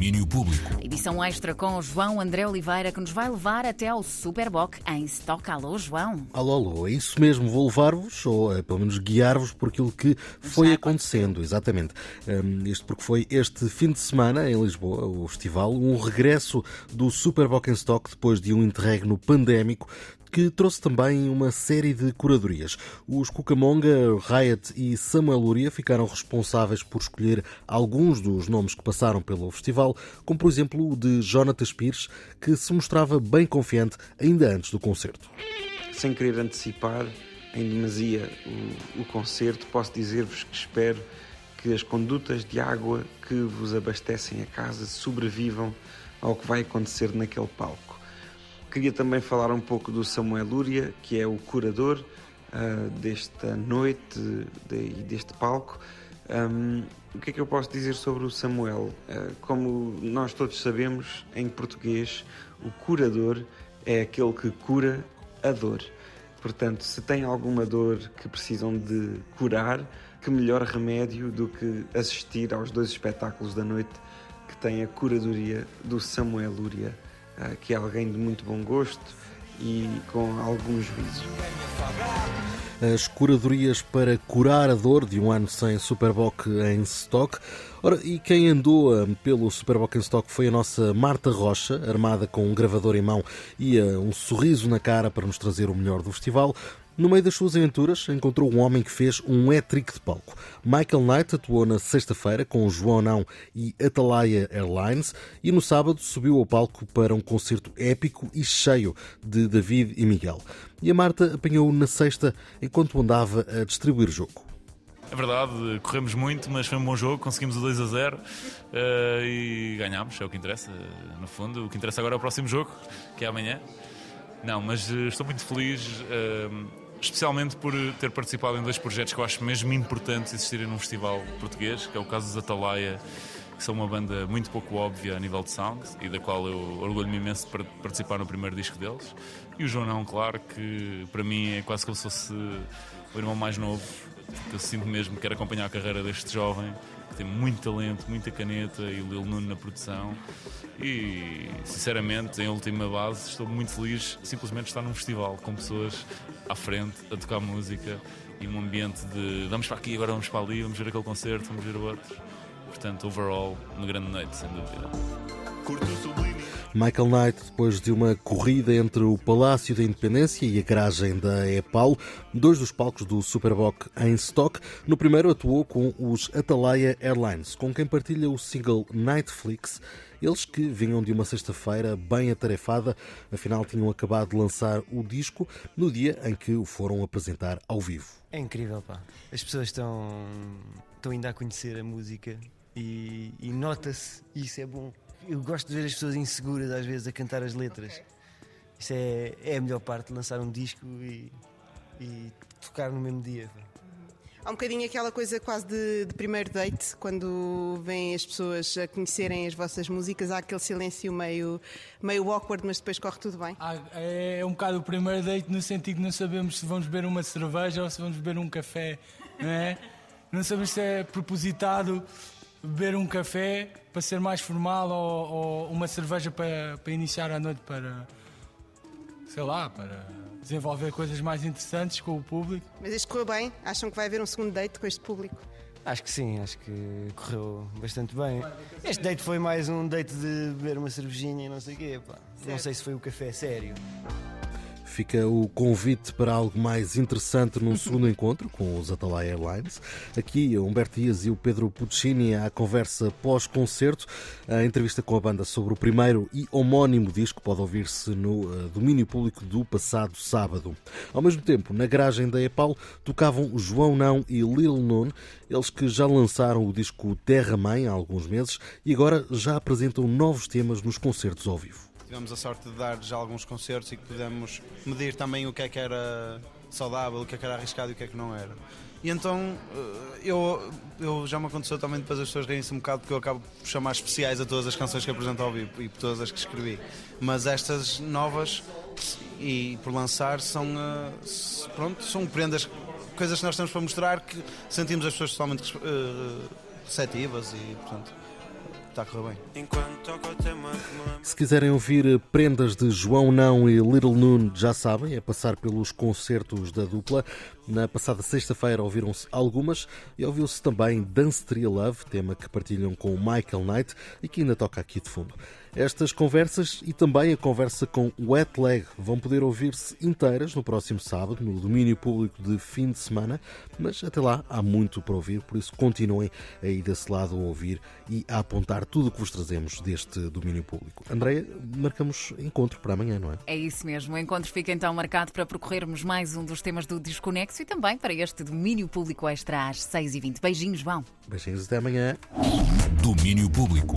domínio público. Edição extra com o João André Oliveira, que nos vai levar até ao Superboc em Stock. Alô, João. Alô, alô, é isso mesmo, vou levar-vos, ou é, pelo menos guiar-vos por aquilo que foi Já acontecendo, exatamente. Um, isto porque foi este fim de semana em Lisboa, o festival, um regresso do Superboc em Stock depois de um interregno pandémico que trouxe também uma série de curadorias. Os Cucamonga, Riot e Samuel Luria ficaram responsáveis por escolher alguns dos nomes que passaram pelo festival, como por exemplo o de Jonathan Pires, que se mostrava bem confiante ainda antes do concerto. Sem querer antecipar em demasia o, o concerto, posso dizer-vos que espero que as condutas de água que vos abastecem a casa sobrevivam ao que vai acontecer naquele palco. Queria também falar um pouco do Samuel Lúria, que é o curador uh, desta noite e de, deste palco. Um, o que é que eu posso dizer sobre o Samuel? Uh, como nós todos sabemos, em português, o curador é aquele que cura a dor. Portanto, se tem alguma dor que precisam de curar, que melhor remédio do que assistir aos dois espetáculos da noite que tem a curadoria do Samuel Lúria. Ah, que é alguém de muito bom gosto e com algum juízo. As curadorias para curar a dor de um ano sem Superboc em stock. Ora, e quem andou ah, pelo Superboc em stock foi a nossa Marta Rocha, armada com um gravador em mão e ah, um sorriso na cara para nos trazer o melhor do festival. No meio das suas aventuras, encontrou um homem que fez um hat-trick de palco. Michael Knight atuou na sexta-feira com João Não e Atalaia Airlines e no sábado subiu ao palco para um concerto épico e cheio de David e Miguel. E a Marta apanhou-o na sexta enquanto andava a distribuir jogo. É verdade, corremos muito, mas foi um bom jogo, conseguimos o 2 a 0 uh, e ganhámos, é o que interessa, no fundo. O que interessa agora é o próximo jogo, que é amanhã. Não, mas uh, estou muito feliz. Uh, especialmente por ter participado em dois projetos que eu acho mesmo importantes existirem num festival português, que é o caso dos Atalaia, que são uma banda muito pouco óbvia a nível de sound e da qual eu orgulho-me imenso de participar no primeiro disco deles. E o João claro, que para mim é quase como se fosse o irmão mais novo, eu sinto mesmo que quero acompanhar a carreira deste jovem que tem muito talento, muita caneta e o Lil Nuno na produção. E sinceramente, em última base, estou muito feliz simplesmente estar num festival com pessoas à frente a tocar música e um ambiente de vamos para aqui, agora vamos para ali, vamos ver aquele concerto, vamos ver o outro. Portanto, overall, uma grande noite, sem dúvida. Michael Knight, depois de uma corrida entre o Palácio da Independência e a garagem da EPAL, dois dos palcos do Superboc em stock. No primeiro atuou com os Atalaia Airlines, com quem partilha o single Nightflix. Eles que vinham de uma sexta-feira bem atarefada, afinal tinham acabado de lançar o disco no dia em que o foram apresentar ao vivo. É incrível, pá. As pessoas estão, estão ainda a conhecer a música e, e nota-se, e isso é bom eu gosto de ver as pessoas inseguras às vezes a cantar as letras. Isso é, é a melhor parte, lançar um disco e, e tocar no mesmo dia. Há um bocadinho aquela coisa quase de, de, primeiro date, quando vêm as pessoas a conhecerem as vossas músicas, há aquele silêncio meio, meio awkward, mas depois corre tudo bem. é um bocado o primeiro date no sentido que não sabemos se vamos beber uma cerveja ou se vamos beber um café, não é? Não sabemos se é propositado beber um café para ser mais formal ou, ou, uma cerveja para, para iniciar a noite para, sei lá, para desenvolver coisas mais interessantes com o público. Mas isto correu bem? Acham que vai haver um segundo date com este público? Acho que sim, acho que correu bastante bem. Este date foi mais um date de beber uma cervejinha e não sei o quê. Pá. Não sei se foi o café sério. Fica o convite para algo mais interessante num segundo encontro com os Atalaya Airlines. Aqui, Humberto Dias e o Pedro Puccini à conversa pós-concerto. A entrevista com a banda sobre o primeiro e homónimo disco pode ouvir-se no uh, domínio público do passado sábado. Ao mesmo tempo, na garagem da EPAL, tocavam João Não e Lil Nun, eles que já lançaram o disco Terra Mãe há alguns meses e agora já apresentam novos temas nos concertos ao vivo tivemos a sorte de dar já alguns concertos e que pudemos medir também o que é que era saudável, o que é que era arriscado e o que é que não era. E então eh, eu, eu já me aconteceu também depois as pessoas riem-se um bocado porque eu acabo por chamar especiais a todas as canções que apresento ao vivo e por todas as que escrevi. Mas estas novas e por lançar são, eh, pronto, são prendas, coisas que nós temos para mostrar que sentimos as pessoas totalmente uh, receptivas e portanto está a correr bem. Se quiserem ouvir prendas de João Não e Little Noon, já sabem, é passar pelos concertos da dupla. Na passada sexta-feira ouviram-se algumas e ouviu-se também Dance Tree Love, tema que partilham com Michael Knight e que ainda toca aqui de fundo. Estas conversas e também a conversa com Wet Leg vão poder ouvir-se inteiras no próximo sábado, no domínio público de fim de semana, mas até lá há muito para ouvir, por isso continuem aí desse lado a ouvir e a apontar tudo o que vos trazemos deste domínio público. Andréia, marcamos encontro para amanhã, não é? É isso mesmo. O encontro fica então marcado para percorrermos mais um dos temas do Desconexo e também para este domínio público extra às 6h20. Beijinhos, João. Beijinhos até amanhã. Domínio Público.